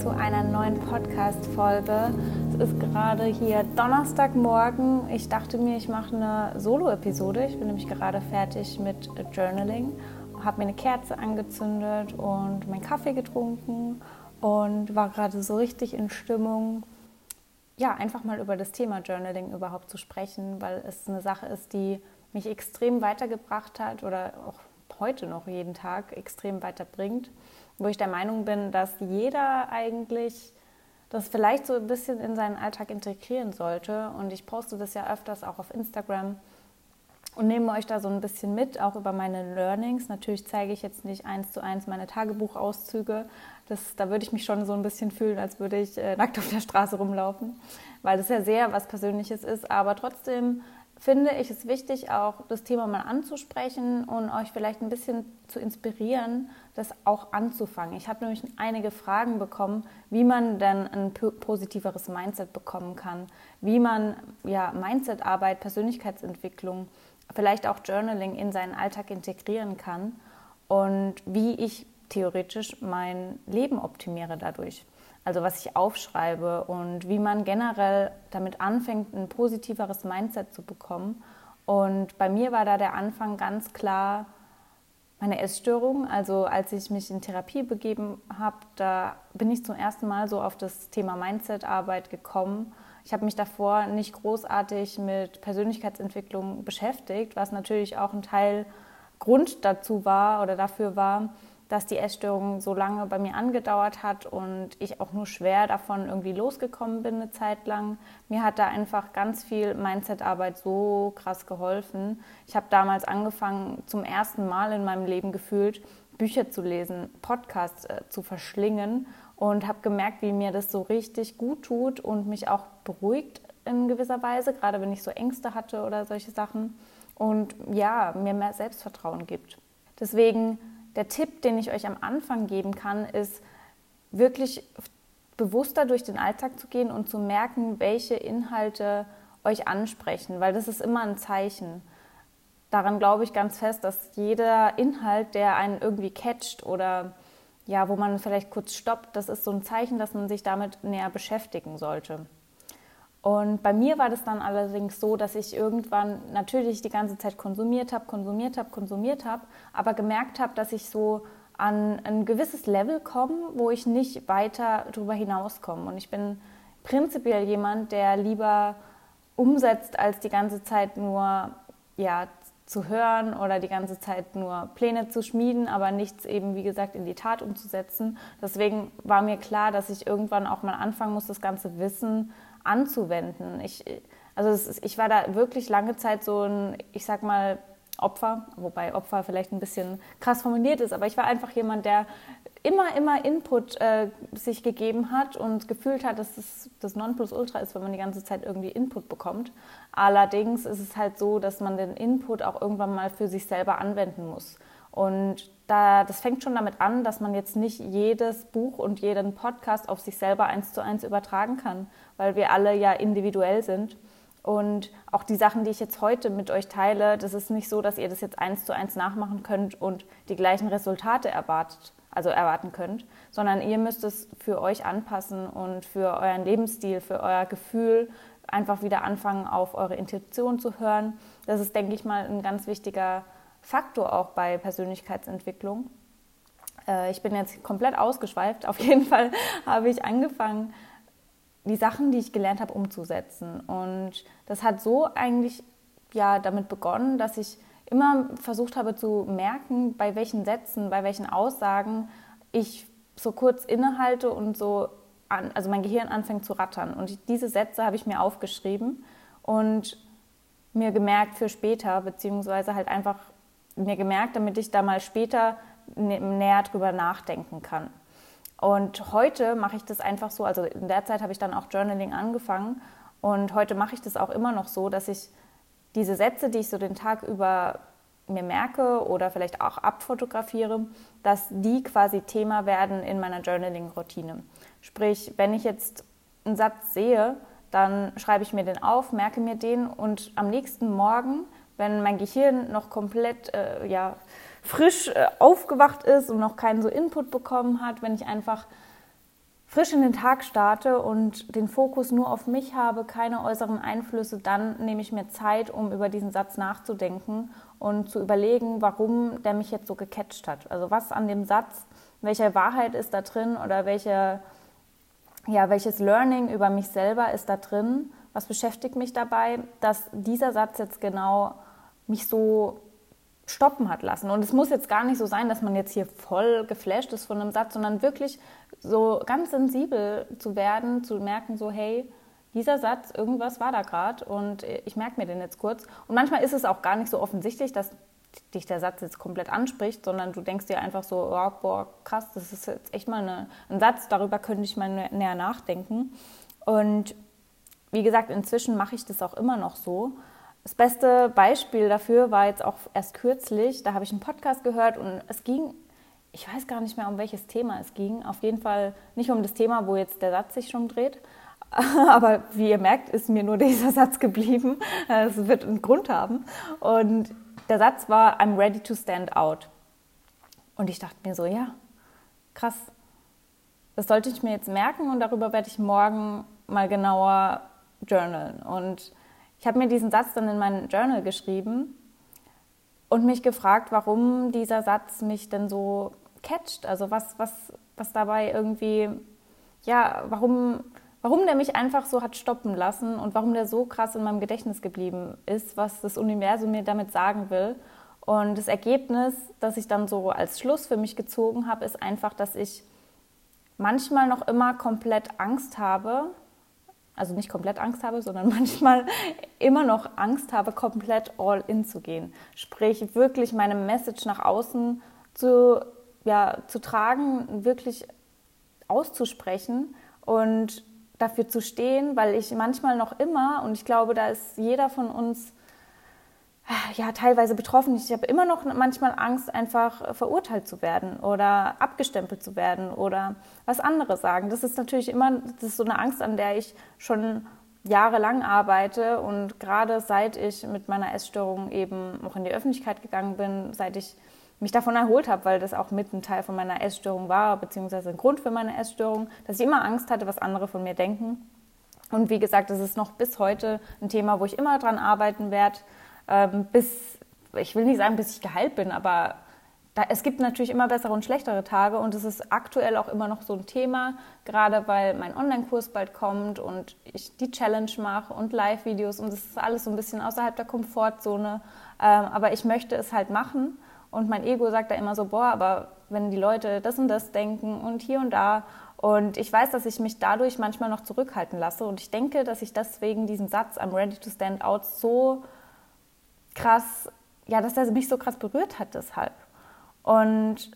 zu einer neuen Podcast-Folge. Es ist gerade hier Donnerstagmorgen. Ich dachte mir, ich mache eine Solo-Episode. Ich bin nämlich gerade fertig mit Journaling, habe mir eine Kerze angezündet und meinen Kaffee getrunken und war gerade so richtig in Stimmung, ja, einfach mal über das Thema Journaling überhaupt zu sprechen, weil es eine Sache ist, die mich extrem weitergebracht hat oder auch heute noch jeden Tag extrem weiterbringt wo ich der Meinung bin, dass jeder eigentlich das vielleicht so ein bisschen in seinen Alltag integrieren sollte. Und ich poste das ja öfters auch auf Instagram und nehme euch da so ein bisschen mit, auch über meine Learnings. Natürlich zeige ich jetzt nicht eins zu eins meine Tagebuchauszüge. Das, da würde ich mich schon so ein bisschen fühlen, als würde ich äh, nackt auf der Straße rumlaufen, weil das ja sehr was Persönliches ist. Aber trotzdem finde ich es wichtig, auch das Thema mal anzusprechen und euch vielleicht ein bisschen zu inspirieren, das auch anzufangen. Ich habe nämlich einige Fragen bekommen, wie man denn ein positiveres Mindset bekommen kann, wie man ja, Mindsetarbeit, Persönlichkeitsentwicklung, vielleicht auch Journaling in seinen Alltag integrieren kann und wie ich theoretisch mein Leben optimiere dadurch also was ich aufschreibe und wie man generell damit anfängt, ein positiveres Mindset zu bekommen. Und bei mir war da der Anfang ganz klar meine Essstörung. Also als ich mich in Therapie begeben habe, da bin ich zum ersten Mal so auf das Thema Mindset-Arbeit gekommen. Ich habe mich davor nicht großartig mit Persönlichkeitsentwicklung beschäftigt, was natürlich auch ein Teil Grund dazu war oder dafür war, dass die Essstörung so lange bei mir angedauert hat und ich auch nur schwer davon irgendwie losgekommen bin eine Zeit lang. Mir hat da einfach ganz viel Mindset-Arbeit so krass geholfen. Ich habe damals angefangen, zum ersten Mal in meinem Leben gefühlt, Bücher zu lesen, Podcasts äh, zu verschlingen und habe gemerkt, wie mir das so richtig gut tut und mich auch beruhigt in gewisser Weise, gerade wenn ich so Ängste hatte oder solche Sachen und ja, mir mehr Selbstvertrauen gibt. Deswegen der Tipp, den ich euch am Anfang geben kann, ist wirklich bewusster durch den Alltag zu gehen und zu merken, welche Inhalte euch ansprechen, weil das ist immer ein Zeichen. Daran glaube ich ganz fest, dass jeder Inhalt, der einen irgendwie catcht oder ja, wo man vielleicht kurz stoppt, das ist so ein Zeichen, dass man sich damit näher beschäftigen sollte. Und bei mir war das dann allerdings so, dass ich irgendwann natürlich die ganze Zeit konsumiert habe, konsumiert habe, konsumiert habe, aber gemerkt habe, dass ich so an ein gewisses Level komme, wo ich nicht weiter darüber hinauskomme. Und ich bin prinzipiell jemand, der lieber umsetzt, als die ganze Zeit nur ja, zu hören oder die ganze Zeit nur Pläne zu schmieden, aber nichts eben, wie gesagt, in die Tat umzusetzen. Deswegen war mir klar, dass ich irgendwann auch mal anfangen muss, das ganze Wissen anzuwenden. Ich, also ist, ich war da wirklich lange Zeit so ein, ich sag mal, Opfer, wobei Opfer vielleicht ein bisschen krass formuliert ist, aber ich war einfach jemand, der immer, immer Input äh, sich gegeben hat und gefühlt hat, dass es das Nonplusultra ist, wenn man die ganze Zeit irgendwie Input bekommt. Allerdings ist es halt so, dass man den Input auch irgendwann mal für sich selber anwenden muss. Und da, das fängt schon damit an, dass man jetzt nicht jedes Buch und jeden Podcast auf sich selber eins zu eins übertragen kann, weil wir alle ja individuell sind. Und auch die Sachen, die ich jetzt heute mit euch teile, das ist nicht so, dass ihr das jetzt eins zu eins nachmachen könnt und die gleichen Resultate erwartet, also erwarten könnt, sondern ihr müsst es für euch anpassen und für euren Lebensstil, für euer Gefühl einfach wieder anfangen, auf eure Intuition zu hören. Das ist, denke ich mal, ein ganz wichtiger Faktor auch bei Persönlichkeitsentwicklung. Äh, ich bin jetzt komplett ausgeschweift. Auf jeden Fall habe ich angefangen, die Sachen, die ich gelernt habe, umzusetzen. Und das hat so eigentlich ja damit begonnen, dass ich immer versucht habe zu merken, bei welchen Sätzen, bei welchen Aussagen ich so kurz innehalte und so, an, also mein Gehirn anfängt zu rattern. Und diese Sätze habe ich mir aufgeschrieben und mir gemerkt für später, beziehungsweise halt einfach mir gemerkt, damit ich da mal später näher drüber nachdenken kann. Und heute mache ich das einfach so, also in der Zeit habe ich dann auch Journaling angefangen und heute mache ich das auch immer noch so, dass ich diese Sätze, die ich so den Tag über mir merke oder vielleicht auch abfotografiere, dass die quasi Thema werden in meiner Journaling-Routine. Sprich, wenn ich jetzt einen Satz sehe, dann schreibe ich mir den auf, merke mir den und am nächsten Morgen wenn mein Gehirn noch komplett äh, ja, frisch äh, aufgewacht ist und noch keinen so Input bekommen hat, wenn ich einfach frisch in den Tag starte und den Fokus nur auf mich habe, keine äußeren Einflüsse, dann nehme ich mir Zeit, um über diesen Satz nachzudenken und zu überlegen, warum der mich jetzt so gecatcht hat. Also was an dem Satz, welche Wahrheit ist da drin oder welche, ja, welches Learning über mich selber ist da drin, was beschäftigt mich dabei, dass dieser Satz jetzt genau mich so stoppen hat lassen. Und es muss jetzt gar nicht so sein, dass man jetzt hier voll geflasht ist von einem Satz, sondern wirklich so ganz sensibel zu werden, zu merken, so hey, dieser Satz, irgendwas war da gerade und ich merke mir den jetzt kurz. Und manchmal ist es auch gar nicht so offensichtlich, dass dich der Satz jetzt komplett anspricht, sondern du denkst dir einfach so, oh, boah, krass, das ist jetzt echt mal eine, ein Satz, darüber könnte ich mal näher nachdenken. Und wie gesagt, inzwischen mache ich das auch immer noch so. Das beste Beispiel dafür war jetzt auch erst kürzlich, da habe ich einen Podcast gehört und es ging ich weiß gar nicht mehr, um welches Thema es ging. Auf jeden Fall nicht um das Thema, wo jetzt der Satz sich schon dreht. Aber wie ihr merkt, ist mir nur dieser Satz geblieben. Es wird einen Grund haben. Und der Satz war, I'm ready to stand out. Und ich dachte mir so, ja, krass. Das sollte ich mir jetzt merken und darüber werde ich morgen mal genauer journalen. Und ich habe mir diesen Satz dann in mein Journal geschrieben und mich gefragt, warum dieser Satz mich denn so catcht. Also was, was, was dabei irgendwie, ja, warum, warum der mich einfach so hat stoppen lassen und warum der so krass in meinem Gedächtnis geblieben ist, was das Universum mir damit sagen will. Und das Ergebnis, das ich dann so als Schluss für mich gezogen habe, ist einfach, dass ich manchmal noch immer komplett Angst habe, also nicht komplett Angst habe, sondern manchmal immer noch Angst habe, komplett all in zu gehen. Sprich, wirklich meine Message nach außen zu, ja, zu tragen, wirklich auszusprechen und dafür zu stehen, weil ich manchmal noch immer, und ich glaube, da ist jeder von uns ja, teilweise betroffen. Ich habe immer noch manchmal Angst, einfach verurteilt zu werden oder abgestempelt zu werden oder was andere sagen. Das ist natürlich immer, das ist so eine Angst, an der ich schon jahrelang arbeite und gerade seit ich mit meiner Essstörung eben auch in die Öffentlichkeit gegangen bin, seit ich mich davon erholt habe, weil das auch mit ein Teil von meiner Essstörung war, beziehungsweise ein Grund für meine Essstörung, dass ich immer Angst hatte, was andere von mir denken. Und wie gesagt, das ist noch bis heute ein Thema, wo ich immer dran arbeiten werde ähm, bis, ich will nicht sagen, bis ich geheilt bin, aber da, es gibt natürlich immer bessere und schlechtere Tage und es ist aktuell auch immer noch so ein Thema, gerade weil mein Online-Kurs bald kommt und ich die Challenge mache und Live-Videos und es ist alles so ein bisschen außerhalb der Komfortzone. Ähm, aber ich möchte es halt machen und mein Ego sagt da immer so, boah, aber wenn die Leute das und das denken und hier und da und ich weiß, dass ich mich dadurch manchmal noch zurückhalten lasse und ich denke, dass ich deswegen diesen Satz I'm ready to stand out so krass, ja, dass er mich so krass berührt hat deshalb. Und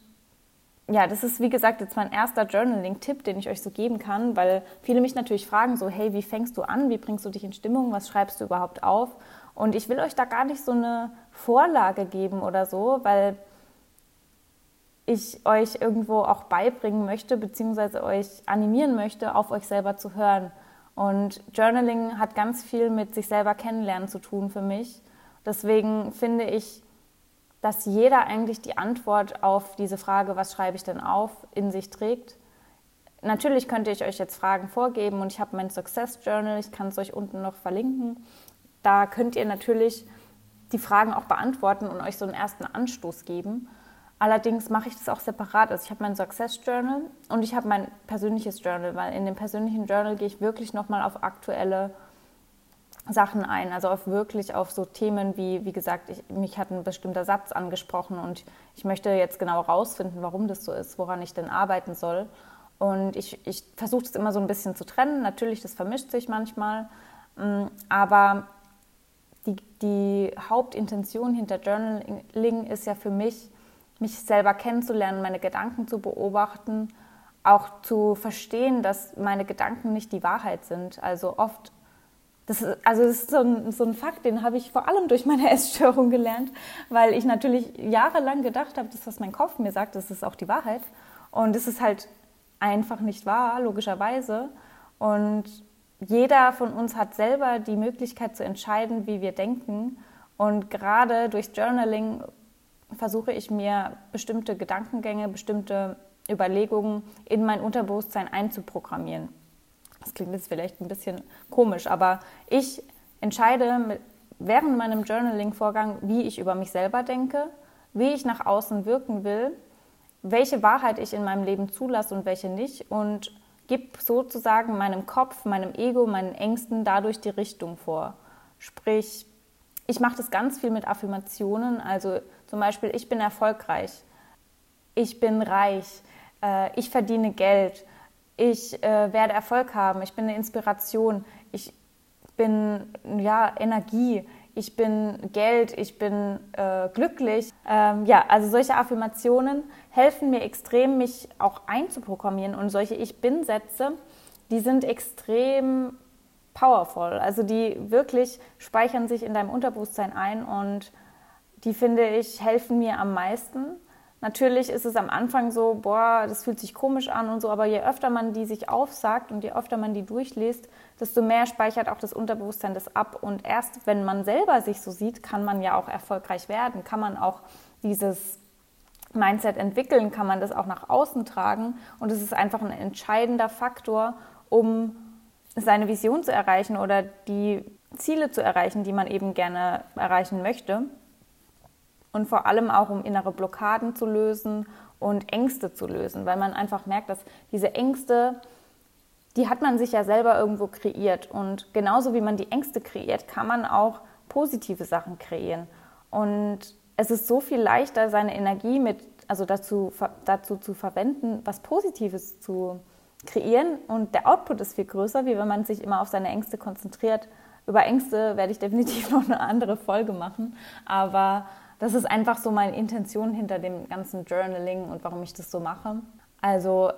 ja, das ist wie gesagt jetzt mein erster Journaling-Tipp, den ich euch so geben kann, weil viele mich natürlich fragen so, hey, wie fängst du an, wie bringst du dich in Stimmung, was schreibst du überhaupt auf? Und ich will euch da gar nicht so eine Vorlage geben oder so, weil ich euch irgendwo auch beibringen möchte, beziehungsweise euch animieren möchte, auf euch selber zu hören. Und Journaling hat ganz viel mit sich selber kennenlernen zu tun für mich. Deswegen finde ich, dass jeder eigentlich die Antwort auf diese Frage, was schreibe ich denn auf, in sich trägt. Natürlich könnte ich euch jetzt Fragen vorgeben und ich habe mein Success Journal, ich kann es euch unten noch verlinken. Da könnt ihr natürlich die Fragen auch beantworten und euch so einen ersten Anstoß geben. Allerdings mache ich das auch separat. Also ich habe mein Success Journal und ich habe mein persönliches Journal, weil in dem persönlichen Journal gehe ich wirklich nochmal auf aktuelle Sachen ein, also auf wirklich auf so Themen wie, wie gesagt, ich, mich hat ein bestimmter Satz angesprochen und ich möchte jetzt genau rausfinden, warum das so ist, woran ich denn arbeiten soll. Und ich, ich versuche das immer so ein bisschen zu trennen. Natürlich, das vermischt sich manchmal, mm, aber die, die Hauptintention hinter Journaling ist ja für mich, mich selber kennenzulernen, meine Gedanken zu beobachten, auch zu verstehen, dass meine Gedanken nicht die Wahrheit sind. Also oft das ist, also das ist so ein, so ein Fakt, den habe ich vor allem durch meine Essstörung gelernt, weil ich natürlich jahrelang gedacht habe, das, was mein Kopf mir sagt, das ist auch die Wahrheit. Und es ist halt einfach nicht wahr, logischerweise. Und jeder von uns hat selber die Möglichkeit zu entscheiden, wie wir denken. Und gerade durch Journaling versuche ich mir bestimmte Gedankengänge, bestimmte Überlegungen in mein Unterbewusstsein einzuprogrammieren. Das klingt jetzt vielleicht ein bisschen komisch, aber ich entscheide während meinem Journaling-Vorgang, wie ich über mich selber denke, wie ich nach außen wirken will, welche Wahrheit ich in meinem Leben zulasse und welche nicht und gebe sozusagen meinem Kopf, meinem Ego, meinen Ängsten dadurch die Richtung vor. Sprich, ich mache das ganz viel mit Affirmationen, also zum Beispiel, ich bin erfolgreich, ich bin reich, äh, ich verdiene Geld, ich äh, werde Erfolg haben, ich bin eine Inspiration, ich bin ja Energie, ich bin Geld, ich bin äh, glücklich. Ähm, ja, also solche Affirmationen helfen mir extrem, mich auch einzuprogrammieren und solche Ich bin-Sätze, die sind extrem powerful. Also die wirklich speichern sich in deinem Unterbewusstsein ein und die finde ich helfen mir am meisten. Natürlich ist es am Anfang so, boah, das fühlt sich komisch an und so, aber je öfter man die sich aufsagt und je öfter man die durchliest, desto mehr speichert auch das Unterbewusstsein das ab. Und erst wenn man selber sich so sieht, kann man ja auch erfolgreich werden, kann man auch dieses Mindset entwickeln, kann man das auch nach außen tragen. Und es ist einfach ein entscheidender Faktor, um seine Vision zu erreichen oder die Ziele zu erreichen, die man eben gerne erreichen möchte und vor allem auch um innere Blockaden zu lösen und Ängste zu lösen, weil man einfach merkt, dass diese Ängste, die hat man sich ja selber irgendwo kreiert. Und genauso wie man die Ängste kreiert, kann man auch positive Sachen kreieren. Und es ist so viel leichter, seine Energie mit, also dazu, dazu zu verwenden, was Positives zu kreieren. Und der Output ist viel größer, wie wenn man sich immer auf seine Ängste konzentriert. Über Ängste werde ich definitiv noch eine andere Folge machen, aber das ist einfach so meine Intention hinter dem ganzen Journaling und warum ich das so mache. Also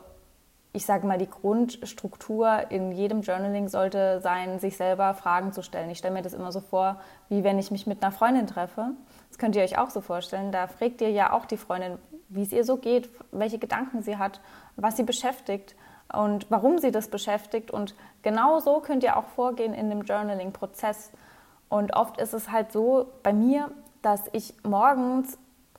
ich sage mal, die Grundstruktur in jedem Journaling sollte sein, sich selber Fragen zu stellen. Ich stelle mir das immer so vor, wie wenn ich mich mit einer Freundin treffe. Das könnt ihr euch auch so vorstellen. Da fragt ihr ja auch die Freundin, wie es ihr so geht, welche Gedanken sie hat, was sie beschäftigt und warum sie das beschäftigt. Und genau so könnt ihr auch vorgehen in dem Journaling-Prozess. Und oft ist es halt so bei mir, dass ich morgens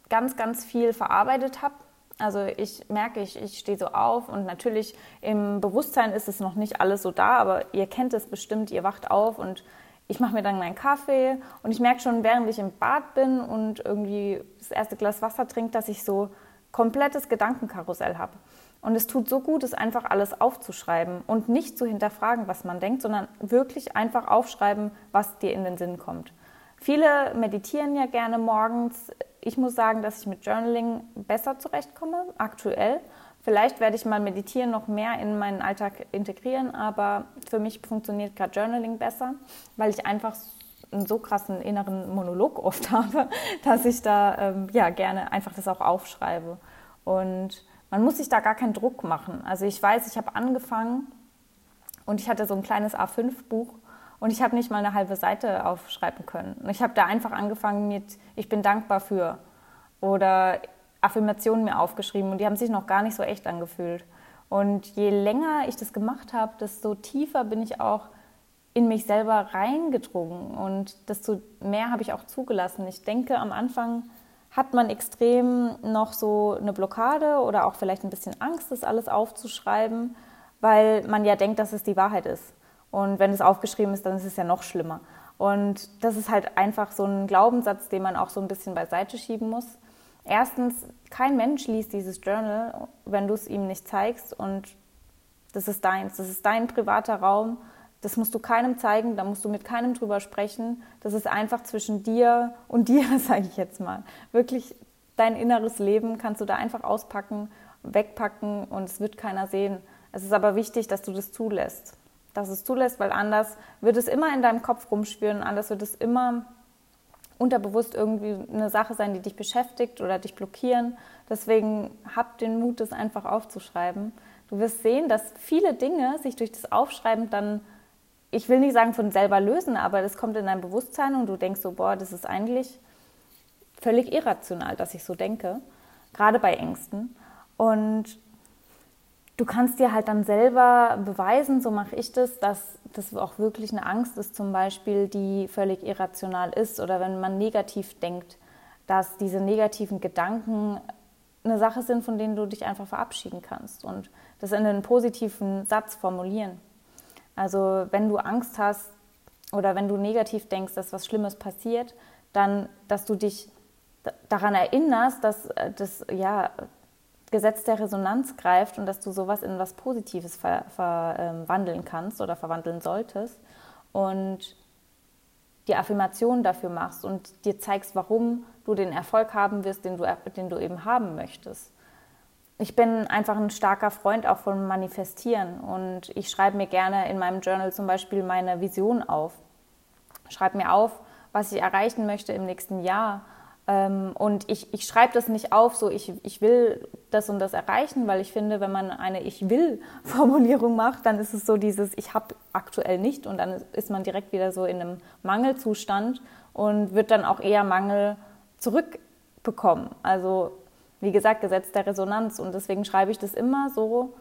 ganz, ganz viel verarbeitet habe. Also ich merke, ich, ich stehe so auf und natürlich im Bewusstsein ist es noch nicht alles so da, aber ihr kennt es bestimmt, ihr wacht auf und ich mache mir dann meinen Kaffee und ich merke schon, während ich im Bad bin und irgendwie das erste Glas Wasser trinke, dass ich so komplettes Gedankenkarussell habe. Und es tut so gut, es einfach alles aufzuschreiben und nicht zu hinterfragen, was man denkt, sondern wirklich einfach aufschreiben, was dir in den Sinn kommt. Viele meditieren ja gerne morgens. Ich muss sagen, dass ich mit Journaling besser zurechtkomme, aktuell. Vielleicht werde ich mal meditieren noch mehr in meinen Alltag integrieren, aber für mich funktioniert gerade Journaling besser, weil ich einfach einen so krassen inneren Monolog oft habe, dass ich da ähm, ja gerne einfach das auch aufschreibe. Und man muss sich da gar keinen Druck machen. Also ich weiß, ich habe angefangen und ich hatte so ein kleines A5-Buch und ich habe nicht mal eine halbe Seite aufschreiben können. Und ich habe da einfach angefangen mit, ich bin dankbar für oder Affirmationen mir aufgeschrieben und die haben sich noch gar nicht so echt angefühlt. Und je länger ich das gemacht habe, desto tiefer bin ich auch in mich selber reingedrungen und desto mehr habe ich auch zugelassen. Ich denke, am Anfang hat man extrem noch so eine Blockade oder auch vielleicht ein bisschen Angst, das alles aufzuschreiben, weil man ja denkt, dass es die Wahrheit ist. Und wenn es aufgeschrieben ist, dann ist es ja noch schlimmer. Und das ist halt einfach so ein Glaubenssatz, den man auch so ein bisschen beiseite schieben muss. Erstens, kein Mensch liest dieses Journal, wenn du es ihm nicht zeigst. Und das ist deins. Das ist dein privater Raum. Das musst du keinem zeigen, da musst du mit keinem drüber sprechen. Das ist einfach zwischen dir und dir, sage ich jetzt mal. Wirklich dein inneres Leben kannst du da einfach auspacken, wegpacken und es wird keiner sehen. Es ist aber wichtig, dass du das zulässt dass es zulässt, weil anders wird es immer in deinem Kopf rumspüren, anders wird es immer unterbewusst irgendwie eine Sache sein, die dich beschäftigt oder dich blockieren. Deswegen hab den Mut, das einfach aufzuschreiben. Du wirst sehen, dass viele Dinge sich durch das Aufschreiben dann, ich will nicht sagen von selber lösen, aber das kommt in dein Bewusstsein und du denkst so, boah, das ist eigentlich völlig irrational, dass ich so denke, gerade bei Ängsten. Und du kannst dir halt dann selber beweisen, so mache ich das, dass das auch wirklich eine Angst ist, zum Beispiel, die völlig irrational ist oder wenn man negativ denkt, dass diese negativen Gedanken eine Sache sind, von denen du dich einfach verabschieden kannst und das in einen positiven Satz formulieren. Also wenn du Angst hast oder wenn du negativ denkst, dass was Schlimmes passiert, dann, dass du dich daran erinnerst, dass äh, das ja, Gesetz der Resonanz greift und dass du sowas in was Positives ver, verwandeln ähm, kannst oder verwandeln solltest und die Affirmation dafür machst und dir zeigst, warum du den Erfolg haben wirst, den du, den du eben haben möchtest. Ich bin einfach ein starker Freund auch von Manifestieren und ich schreibe mir gerne in meinem Journal zum Beispiel meine Vision auf. Schreibe mir auf, was ich erreichen möchte im nächsten Jahr und ich, ich schreibe das nicht auf, so ich, ich will das und das erreichen, weil ich finde, wenn man eine Ich will-Formulierung macht, dann ist es so dieses Ich habe aktuell nicht und dann ist man direkt wieder so in einem Mangelzustand und wird dann auch eher Mangel zurückbekommen. Also wie gesagt, Gesetz der Resonanz und deswegen schreibe ich das immer so,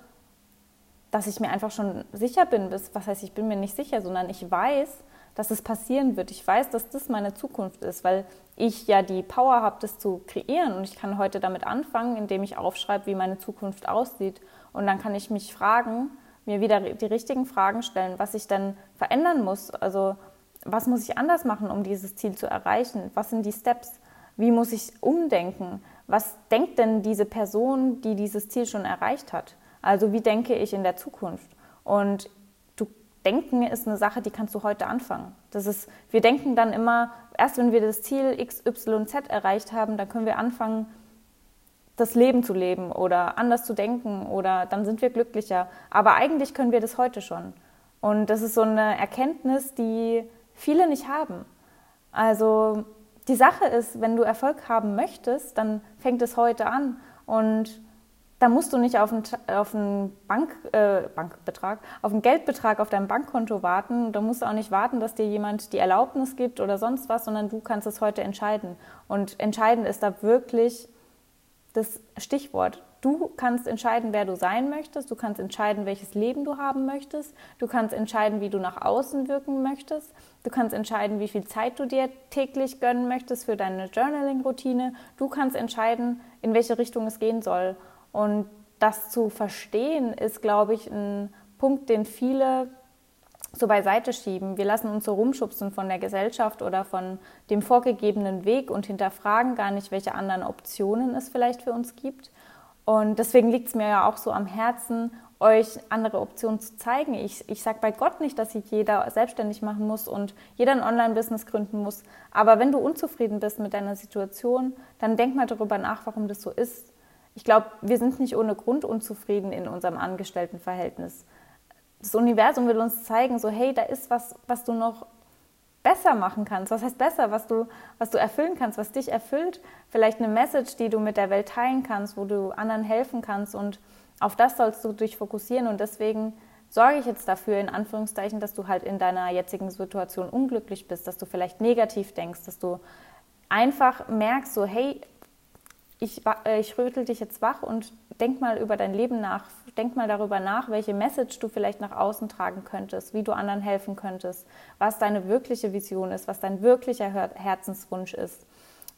dass ich mir einfach schon sicher bin, was heißt, ich bin mir nicht sicher, sondern ich weiß, dass es passieren wird. Ich weiß, dass das meine Zukunft ist, weil ich ja die Power habe, das zu kreieren. Und ich kann heute damit anfangen, indem ich aufschreibe, wie meine Zukunft aussieht. Und dann kann ich mich fragen, mir wieder die richtigen Fragen stellen, was ich dann verändern muss. Also was muss ich anders machen, um dieses Ziel zu erreichen? Was sind die Steps? Wie muss ich umdenken? Was denkt denn diese Person, die dieses Ziel schon erreicht hat? Also wie denke ich in der Zukunft? Und Denken ist eine Sache, die kannst du heute anfangen. Das ist, wir denken dann immer, erst wenn wir das Ziel X, Y, Z erreicht haben, dann können wir anfangen, das Leben zu leben oder anders zu denken oder dann sind wir glücklicher. Aber eigentlich können wir das heute schon. Und das ist so eine Erkenntnis, die viele nicht haben. Also die Sache ist, wenn du Erfolg haben möchtest, dann fängt es heute an. Und da musst du nicht auf einen, auf einen Bank, äh, Bankbetrag, auf einen Geldbetrag auf deinem Bankkonto warten. Da musst du auch nicht warten, dass dir jemand die Erlaubnis gibt oder sonst was, sondern du kannst es heute entscheiden. Und entscheidend ist da wirklich das Stichwort. Du kannst entscheiden, wer du sein möchtest. Du kannst entscheiden, welches Leben du haben möchtest. Du kannst entscheiden, wie du nach außen wirken möchtest. Du kannst entscheiden, wie viel Zeit du dir täglich gönnen möchtest für deine Journaling-Routine. Du kannst entscheiden, in welche Richtung es gehen soll. Und das zu verstehen ist, glaube ich, ein Punkt, den viele so beiseite schieben. Wir lassen uns so rumschubsen von der Gesellschaft oder von dem vorgegebenen Weg und hinterfragen gar nicht, welche anderen Optionen es vielleicht für uns gibt. Und deswegen liegt es mir ja auch so am Herzen, euch andere Optionen zu zeigen. Ich, ich sage bei Gott nicht, dass sich jeder selbstständig machen muss und jeder ein Online-Business gründen muss. Aber wenn du unzufrieden bist mit deiner Situation, dann denk mal darüber nach, warum das so ist ich glaube, wir sind nicht ohne Grund unzufrieden in unserem Angestelltenverhältnis. Das Universum will uns zeigen, so hey, da ist was, was du noch besser machen kannst. Was heißt besser, was du, was du erfüllen kannst, was dich erfüllt? Vielleicht eine Message, die du mit der Welt teilen kannst, wo du anderen helfen kannst und auf das sollst du dich fokussieren und deswegen sorge ich jetzt dafür, in Anführungszeichen, dass du halt in deiner jetzigen Situation unglücklich bist, dass du vielleicht negativ denkst, dass du einfach merkst, so hey, ich, äh, ich rötel dich jetzt wach und denk mal über dein Leben nach. Denk mal darüber nach, welche Message du vielleicht nach außen tragen könntest, wie du anderen helfen könntest, was deine wirkliche Vision ist, was dein wirklicher Herzenswunsch ist.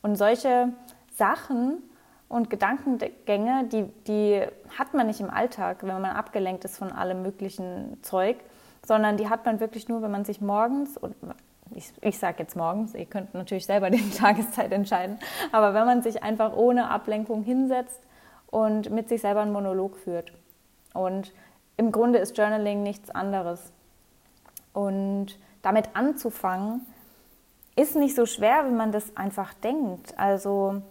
Und solche Sachen und Gedankengänge, die, die hat man nicht im Alltag, wenn man abgelenkt ist von allem möglichen Zeug, sondern die hat man wirklich nur, wenn man sich morgens, ich, ich sage jetzt morgens, ihr könnt natürlich selber die Tageszeit entscheiden, aber wenn man sich einfach ohne Ablenkung hinsetzt und mit sich selber einen Monolog führt. Und im Grunde ist Journaling nichts anderes. Und damit anzufangen, ist nicht so schwer, wie man das einfach denkt. Also,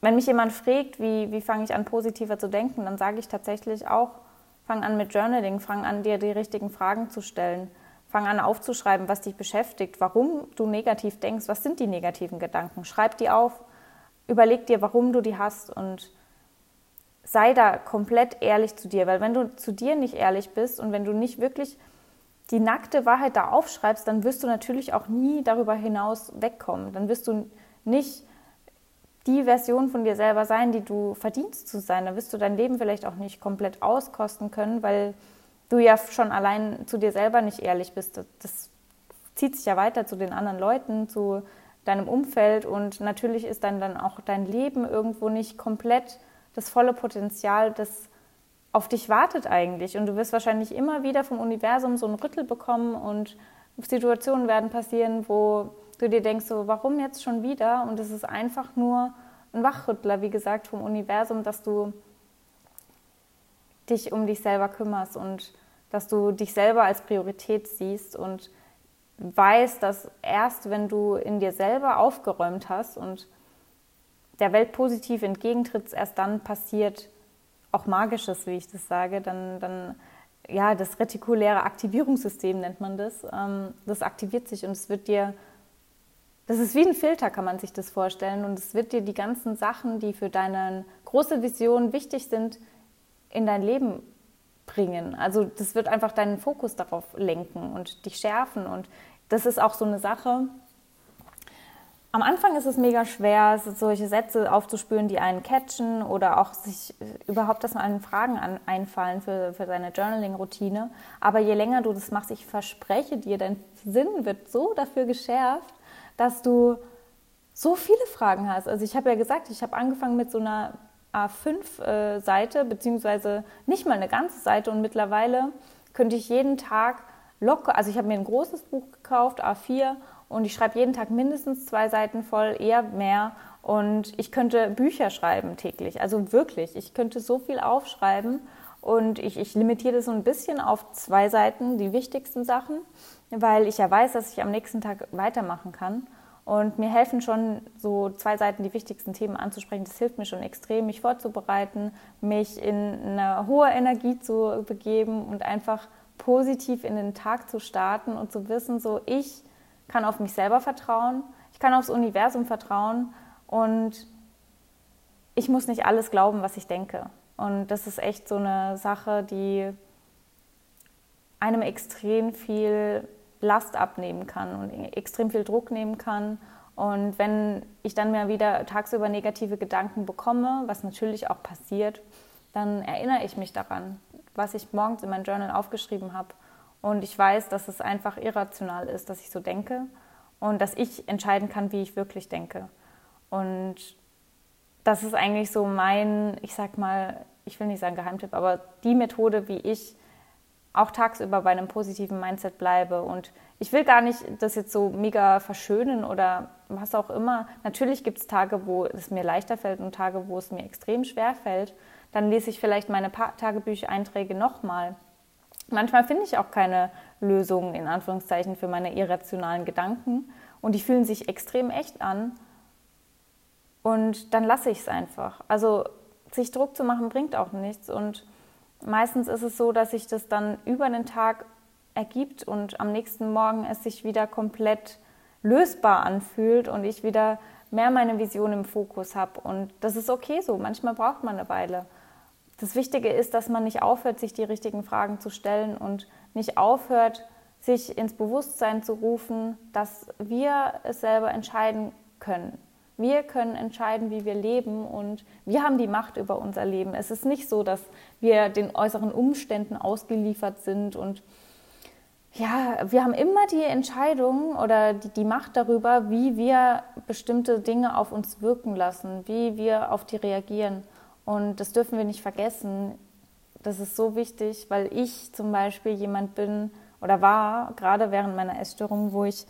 wenn mich jemand fragt, wie, wie fange ich an, positiver zu denken, dann sage ich tatsächlich auch, fang an mit Journaling, fang an, dir die richtigen Fragen zu stellen. Fang an aufzuschreiben, was dich beschäftigt, warum du negativ denkst, was sind die negativen Gedanken. Schreib die auf, überleg dir, warum du die hast und sei da komplett ehrlich zu dir, weil wenn du zu dir nicht ehrlich bist und wenn du nicht wirklich die nackte Wahrheit da aufschreibst, dann wirst du natürlich auch nie darüber hinaus wegkommen. Dann wirst du nicht die Version von dir selber sein, die du verdienst zu sein. Dann wirst du dein Leben vielleicht auch nicht komplett auskosten können, weil du ja schon allein zu dir selber nicht ehrlich bist. Das zieht sich ja weiter zu den anderen Leuten, zu deinem Umfeld und natürlich ist dann, dann auch dein Leben irgendwo nicht komplett das volle Potenzial, das auf dich wartet eigentlich. Und du wirst wahrscheinlich immer wieder vom Universum so einen Rüttel bekommen und Situationen werden passieren, wo du dir denkst, so, warum jetzt schon wieder? Und es ist einfach nur ein Wachrüttler, wie gesagt, vom Universum, dass du dich um dich selber kümmerst und dass du dich selber als Priorität siehst und weißt, dass erst wenn du in dir selber aufgeräumt hast und der Welt positiv entgegentrittst, erst dann passiert auch Magisches, wie ich das sage, dann, dann ja, das retikuläre Aktivierungssystem nennt man das, ähm, das aktiviert sich und es wird dir, das ist wie ein Filter, kann man sich das vorstellen. Und es wird dir die ganzen Sachen, die für deine große Vision wichtig sind, in dein Leben bringen. Also das wird einfach deinen Fokus darauf lenken und dich schärfen. Und das ist auch so eine Sache. Am Anfang ist es mega schwer, solche Sätze aufzuspüren, die einen catchen oder auch sich äh, überhaupt, dass man Fragen an, einfallen für, für deine Journaling-Routine. Aber je länger du das machst, ich verspreche dir, dein Sinn wird so dafür geschärft, dass du so viele Fragen hast. Also ich habe ja gesagt, ich habe angefangen mit so einer A5-Seite, äh, beziehungsweise nicht mal eine ganze Seite. Und mittlerweile könnte ich jeden Tag locker, also ich habe mir ein großes Buch gekauft, A4, und ich schreibe jeden Tag mindestens zwei Seiten voll, eher mehr. Und ich könnte Bücher schreiben täglich, also wirklich. Ich könnte so viel aufschreiben und ich, ich limitiere das so ein bisschen auf zwei Seiten, die wichtigsten Sachen, weil ich ja weiß, dass ich am nächsten Tag weitermachen kann. Und mir helfen schon so zwei Seiten die wichtigsten Themen anzusprechen. Das hilft mir schon extrem, mich vorzubereiten, mich in eine hohe Energie zu begeben und einfach positiv in den Tag zu starten und zu wissen, so ich kann auf mich selber vertrauen, ich kann aufs Universum vertrauen und ich muss nicht alles glauben, was ich denke. Und das ist echt so eine Sache, die einem extrem viel Last abnehmen kann und extrem viel Druck nehmen kann. Und wenn ich dann mal wieder tagsüber negative Gedanken bekomme, was natürlich auch passiert, dann erinnere ich mich daran, was ich morgens in mein Journal aufgeschrieben habe. Und ich weiß, dass es einfach irrational ist, dass ich so denke und dass ich entscheiden kann, wie ich wirklich denke. Und das ist eigentlich so mein, ich sag mal, ich will nicht sagen Geheimtipp, aber die Methode, wie ich auch tagsüber bei einem positiven Mindset bleibe. Und ich will gar nicht das jetzt so mega verschönen oder was auch immer. Natürlich gibt es Tage, wo es mir leichter fällt und Tage, wo es mir extrem schwer fällt. Dann lese ich vielleicht meine Tagebücheinträge nochmal. Manchmal finde ich auch keine Lösungen in Anführungszeichen für meine irrationalen Gedanken und die fühlen sich extrem echt an. Und dann lasse ich es einfach. Also sich Druck zu machen bringt auch nichts und meistens ist es so, dass sich das dann über den Tag ergibt und am nächsten Morgen es sich wieder komplett lösbar anfühlt und ich wieder mehr meine Vision im Fokus habe. Und das ist okay so. Manchmal braucht man eine Weile. Das Wichtige ist, dass man nicht aufhört, sich die richtigen Fragen zu stellen und nicht aufhört, sich ins Bewusstsein zu rufen, dass wir es selber entscheiden können. Wir können entscheiden, wie wir leben und wir haben die Macht über unser Leben. Es ist nicht so, dass wir den äußeren Umständen ausgeliefert sind und ja, wir haben immer die Entscheidung oder die, die, Macht darüber, wie wir bestimmte Dinge auf uns wirken lassen, wie wir auf die reagieren. Und das dürfen wir nicht vergessen. Das ist so wichtig, weil ich zum Beispiel jemand bin oder war, gerade während meiner Essstörung, wo ich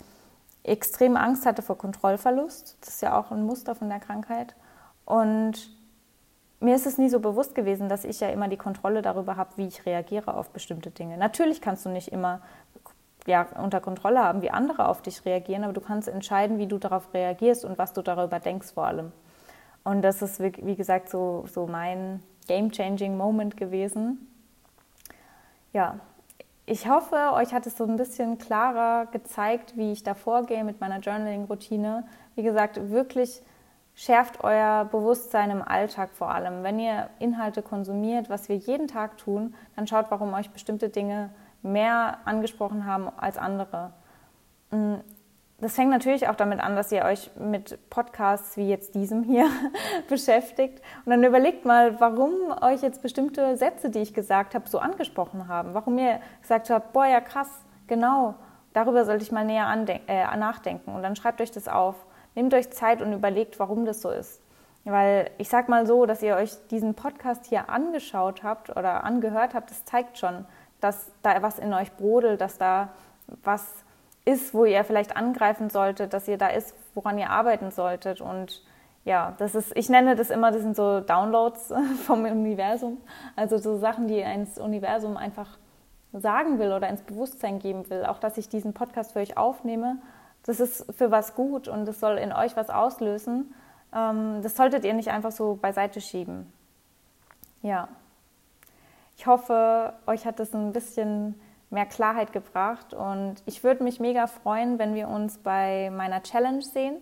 extrem Angst hatte vor Kontrollverlust. Das ist ja auch ein Muster von der Krankheit. Und mir ist es nie so bewusst gewesen, dass ich ja immer die Kontrolle darüber habe, wie ich reagiere auf bestimmte Dinge. Natürlich kannst du nicht immer ja, unter Kontrolle haben, wie andere auf dich reagieren, aber du kannst entscheiden, wie du darauf reagierst und was du darüber denkst vor allem. Und das ist, wie gesagt, so, so mein game-changing Moment gewesen. Ja, ich hoffe, euch hat es so ein bisschen klarer gezeigt, wie ich da vorgehe mit meiner Journaling-Routine. Wie gesagt, wirklich schärft euer Bewusstsein im Alltag vor allem. Wenn ihr Inhalte konsumiert, was wir jeden Tag tun, dann schaut, warum euch bestimmte Dinge mehr angesprochen haben als andere. Das fängt natürlich auch damit an, dass ihr euch mit Podcasts wie jetzt diesem hier beschäftigt. Und dann überlegt mal, warum euch jetzt bestimmte Sätze, die ich gesagt habe, so angesprochen haben. Warum ihr gesagt habt, boah, ja krass, genau, darüber sollte ich mal näher äh, nachdenken. Und dann schreibt euch das auf. nehmt euch Zeit und überlegt, warum das so ist. Weil ich sag mal so, dass ihr euch diesen Podcast hier angeschaut habt oder angehört habt, das zeigt schon, dass da was in euch brodelt, dass da was ist, wo ihr vielleicht angreifen solltet, dass ihr da ist, woran ihr arbeiten solltet. Und ja, das ist, ich nenne das immer, das sind so Downloads vom Universum. Also so Sachen, die ins Universum einfach sagen will oder ins Bewusstsein geben will. Auch dass ich diesen Podcast für euch aufnehme, das ist für was gut und das soll in euch was auslösen. Ähm, das solltet ihr nicht einfach so beiseite schieben. Ja. Ich hoffe, euch hat es ein bisschen mehr Klarheit gebracht und ich würde mich mega freuen, wenn wir uns bei meiner Challenge sehen.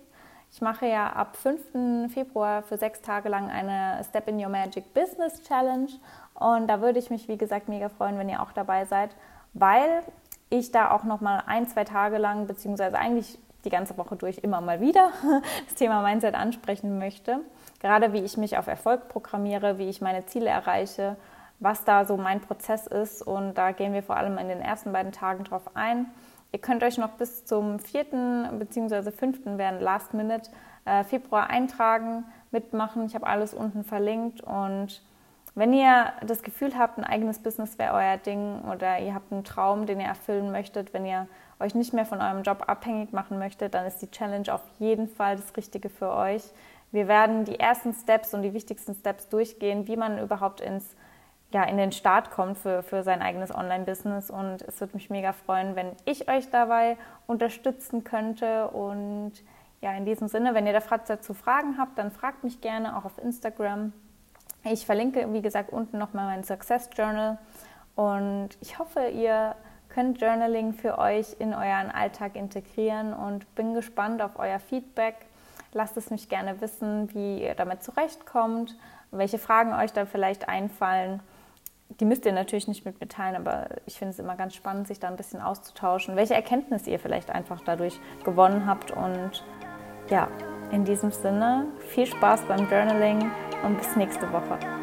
Ich mache ja ab 5. Februar für sechs Tage lang eine Step in Your Magic Business Challenge und da würde ich mich, wie gesagt, mega freuen, wenn ihr auch dabei seid, weil ich da auch noch mal ein, zwei Tage lang, beziehungsweise eigentlich die ganze Woche durch immer mal wieder das Thema Mindset ansprechen möchte. Gerade wie ich mich auf Erfolg programmiere, wie ich meine Ziele erreiche, was da so mein Prozess ist. Und da gehen wir vor allem in den ersten beiden Tagen drauf ein. Ihr könnt euch noch bis zum 4. bzw. 5. während Last Minute äh, Februar eintragen, mitmachen. Ich habe alles unten verlinkt und wenn ihr das Gefühl habt, ein eigenes Business wäre euer Ding oder ihr habt einen Traum, den ihr erfüllen möchtet, wenn ihr euch nicht mehr von eurem Job abhängig machen möchtet, dann ist die Challenge auf jeden Fall das Richtige für euch. Wir werden die ersten Steps und die wichtigsten Steps durchgehen, wie man überhaupt ins, ja, in den Start kommt für, für sein eigenes Online-Business. Und es würde mich mega freuen, wenn ich euch dabei unterstützen könnte. Und ja, in diesem Sinne, wenn ihr dazu Fragen habt, dann fragt mich gerne auch auf Instagram. Ich verlinke, wie gesagt, unten nochmal mein Success Journal und ich hoffe, ihr könnt Journaling für euch in euren Alltag integrieren und bin gespannt auf euer Feedback. Lasst es mich gerne wissen, wie ihr damit zurechtkommt, welche Fragen euch da vielleicht einfallen. Die müsst ihr natürlich nicht mit mir teilen, aber ich finde es immer ganz spannend, sich da ein bisschen auszutauschen, welche Erkenntnisse ihr vielleicht einfach dadurch gewonnen habt. Und ja, in diesem Sinne, viel Spaß beim Journaling und bis nächste Woche.